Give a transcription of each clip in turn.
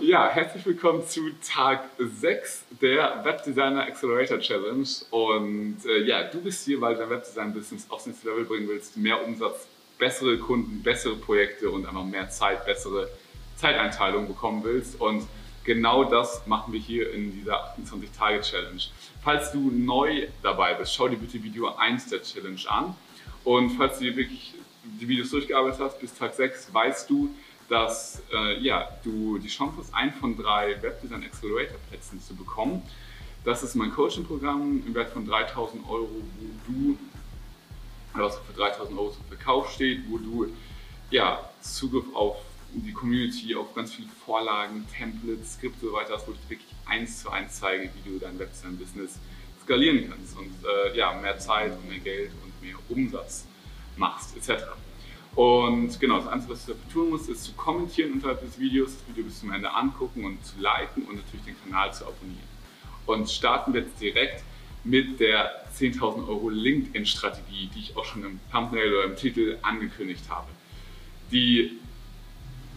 Ja, herzlich willkommen zu Tag 6 der Webdesigner Accelerator Challenge. Und äh, ja, du bist hier, weil du dein Webdesign-Business aufs nächste Level bringen willst, mehr Umsatz, bessere Kunden, bessere Projekte und einfach mehr Zeit, bessere Zeiteinteilung bekommen willst. Und genau das machen wir hier in dieser 28-Tage-Challenge. Falls du neu dabei bist, schau dir bitte Video 1 der Challenge an. Und falls du wirklich die Videos durchgearbeitet hast bis Tag 6, weißt du, dass äh, ja, du die Chance hast, einen von drei Webdesign Accelerator Plätzen zu bekommen. Das ist mein Coaching-Programm im Wert von 3000 Euro, wo du, was für 3000 Euro zum Verkauf steht, wo du ja, Zugriff auf die Community, auf ganz viele Vorlagen, Templates, Skripte und so weiter hast, wo ich wirklich eins zu eins zeige, wie du dein Webdesign-Business skalieren kannst und äh, ja, mehr Zeit und mehr Geld und mehr Umsatz machst, etc. Und genau, das Einzige, was du dafür tun musst, ist zu kommentieren unterhalb des Videos, das Video bis zum Ende angucken und zu liken und natürlich den Kanal zu abonnieren. Und starten wir jetzt direkt mit der 10.000 Euro LinkedIn-Strategie, die ich auch schon im Thumbnail oder im Titel angekündigt habe. Die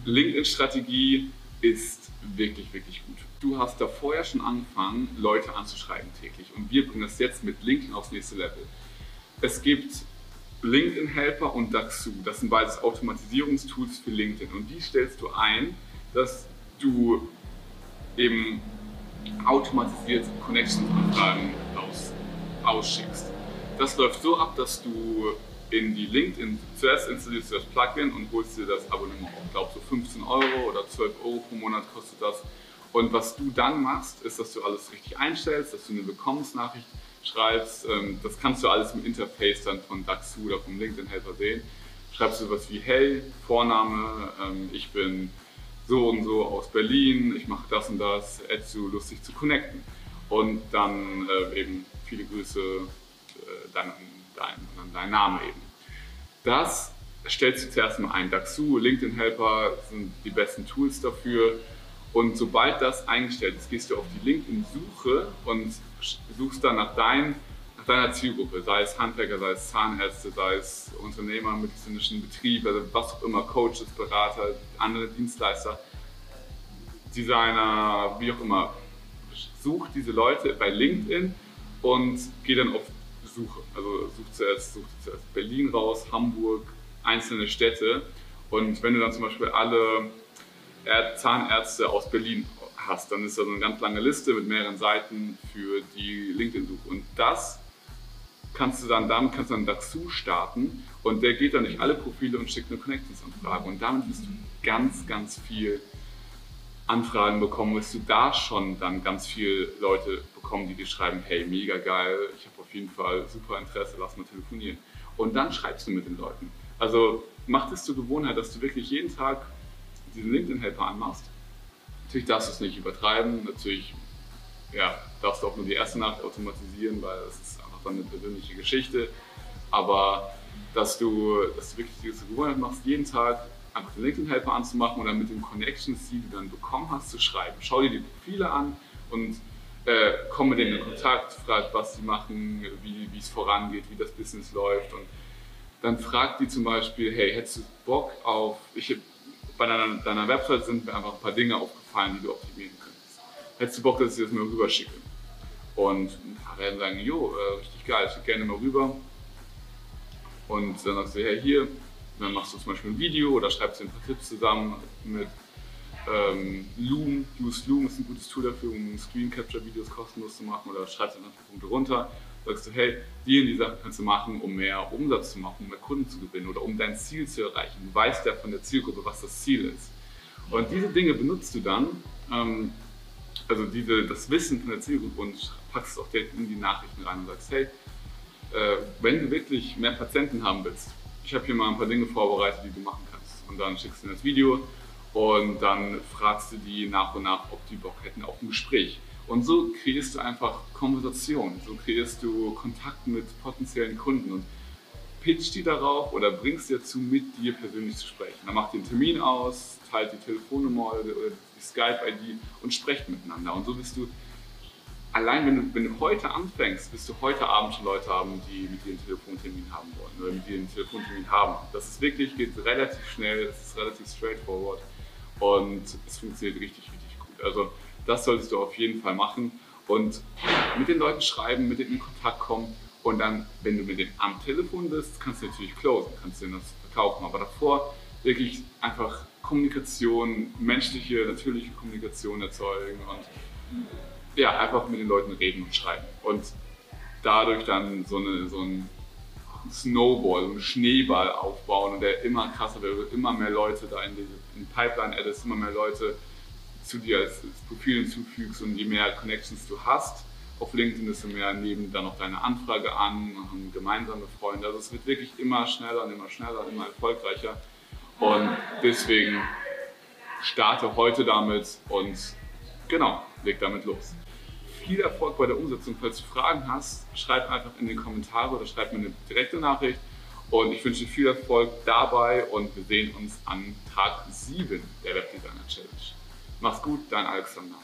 LinkedIn-Strategie ist wirklich, wirklich gut. Du hast da vorher schon angefangen, Leute anzuschreiben täglich und wir bringen das jetzt mit LinkedIn aufs nächste Level. Es gibt LinkedIn Helper und Daxu. Das sind beides Automatisierungstools für LinkedIn und die stellst du ein, dass du eben automatisiert Connection-Anfragen aus, ausschickst. Das läuft so ab, dass du in die LinkedIn, zuerst installierst du das Plugin und holst dir das Abonnement auf. Ich glaube so 15 Euro oder 12 Euro pro Monat kostet das. Und was du dann machst, ist, dass du alles richtig einstellst, dass du eine Willkommensnachricht schreibst, ähm, das kannst du alles im Interface dann von Daxu oder vom LinkedIn-Helfer sehen. Schreibst du was wie, hey, Vorname, ähm, ich bin so und so aus Berlin, ich mache das und das, add zu lustig zu connecten. Und dann äh, eben viele Grüße, äh, dein, dein, dein Name eben. Das stellst du zuerst mal ein. Daxu, LinkedIn-Helper sind die besten Tools dafür. Und sobald das eingestellt ist, gehst du auf die LinkedIn-Suche und suchst dann nach, dein, nach deiner Zielgruppe, sei es Handwerker, sei es Zahnärzte, sei es Unternehmer, medizinischen Betrieb, also was auch immer, Coaches, Berater, andere Dienstleister, Designer, wie auch immer. Such diese Leute bei LinkedIn und geh dann auf Suche. Also such zuerst, such zuerst Berlin raus, Hamburg, einzelne Städte. Und wenn du dann zum Beispiel alle Zahnärzte aus Berlin hast, dann ist da so eine ganz lange Liste mit mehreren Seiten für die LinkedIn-Suche. Und das kannst du dann, damit kannst du dann dazu starten und der geht dann durch alle Profile und schickt eine Connections-Anfrage. Und damit wirst du ganz, ganz viel Anfragen bekommen, wirst du da schon dann ganz viele Leute bekommen, die dir schreiben, hey, mega geil, ich habe auf jeden Fall super Interesse, lass mal telefonieren. Und dann schreibst du mit den Leuten. Also mach es zur Gewohnheit, dass du wirklich jeden Tag diesen LinkedIn-Helper anmachst. Natürlich darfst du es nicht übertreiben, natürlich ja, darfst du auch nur die erste Nacht automatisieren, weil das ist einfach dann eine persönliche Geschichte. Aber dass du, dass du wirklich diese Gewohnheit machst, jeden Tag einfach den LinkedIn-Helper anzumachen dann mit den Connections, die du dann bekommen hast, zu schreiben. Schau dir die Profile an und äh, komm mit denen in Kontakt, frag, was sie machen, wie, wie es vorangeht, wie das Business läuft und dann frag die zum Beispiel, hey, hättest du Bock auf, ich bei deiner, deiner Website sind mir einfach ein paar Dinge aufgefallen, die du optimieren könntest. Hättest du Bock, dass ich das mal rüberschicke? Und ein paar werden sagen, jo, äh, richtig geil, ich schicke gerne mal rüber. Und dann sagst du, hey, hier, dann machst du zum Beispiel ein Video oder schreibst dir ein paar Tipps zusammen mit ähm, Loom. Use Loom ist ein gutes Tool dafür, um Screen Capture Videos kostenlos zu machen oder schreibst einfach Punkte runter sagst du, hey, die und die Sachen kannst du machen, um mehr Umsatz zu machen, um mehr Kunden zu gewinnen oder um dein Ziel zu erreichen. Du weißt ja von der Zielgruppe, was das Ziel ist. Und diese Dinge benutzt du dann, ähm, also diese, das Wissen von der Zielgruppe und packst es auch direkt in die Nachrichten rein und sagst, hey, äh, wenn du wirklich mehr Patienten haben willst, ich habe hier mal ein paar Dinge vorbereitet, die du machen kannst. Und dann schickst du das Video und dann fragst du die nach und nach, ob die Bock hätten auf ein Gespräch. Und so kreierst du einfach Konversation, so kreierst du Kontakt mit potenziellen Kunden und pitch die darauf oder bringst dir dazu, mit dir persönlich zu sprechen. Dann macht einen Termin aus, teilt die Telefonnummer oder die Skype-ID und sprecht miteinander. Und so bist du, allein wenn du, wenn du heute anfängst, wirst du heute Abend schon Leute haben, die mit dir einen Telefontermin haben wollen oder mit dir einen Telefontermin haben. Das ist wirklich, geht relativ schnell, das ist relativ straightforward. und es funktioniert richtig, richtig gut. Also das solltest du auf jeden Fall machen und mit den Leuten schreiben, mit denen in Kontakt kommen und dann, wenn du mit denen am Telefon bist, kannst du natürlich closen, kannst du ihnen das verkaufen, aber davor wirklich einfach Kommunikation, menschliche, natürliche Kommunikation erzeugen und ja, einfach mit den Leuten reden und schreiben. Und dadurch dann so, eine, so ein Snowball, so einen Schneeball aufbauen und der immer krasser wird, immer mehr Leute da in die in Pipeline addest, immer mehr Leute zu dir als, als Profil hinzufügst und je mehr Connections du hast auf LinkedIn, desto mehr nehmen dann noch deine Anfrage an, machen gemeinsame Freunde. Also es wird wirklich immer schneller und immer schneller und immer erfolgreicher. Und deswegen starte heute damit und genau, leg damit los. Viel Erfolg bei der Umsetzung. Falls du Fragen hast, schreib einfach in die Kommentare oder schreib mir eine direkte Nachricht. Und ich wünsche dir viel Erfolg dabei und wir sehen uns an Tag 7 der Webdesigner Challenge. Mach's gut, dein Alexander.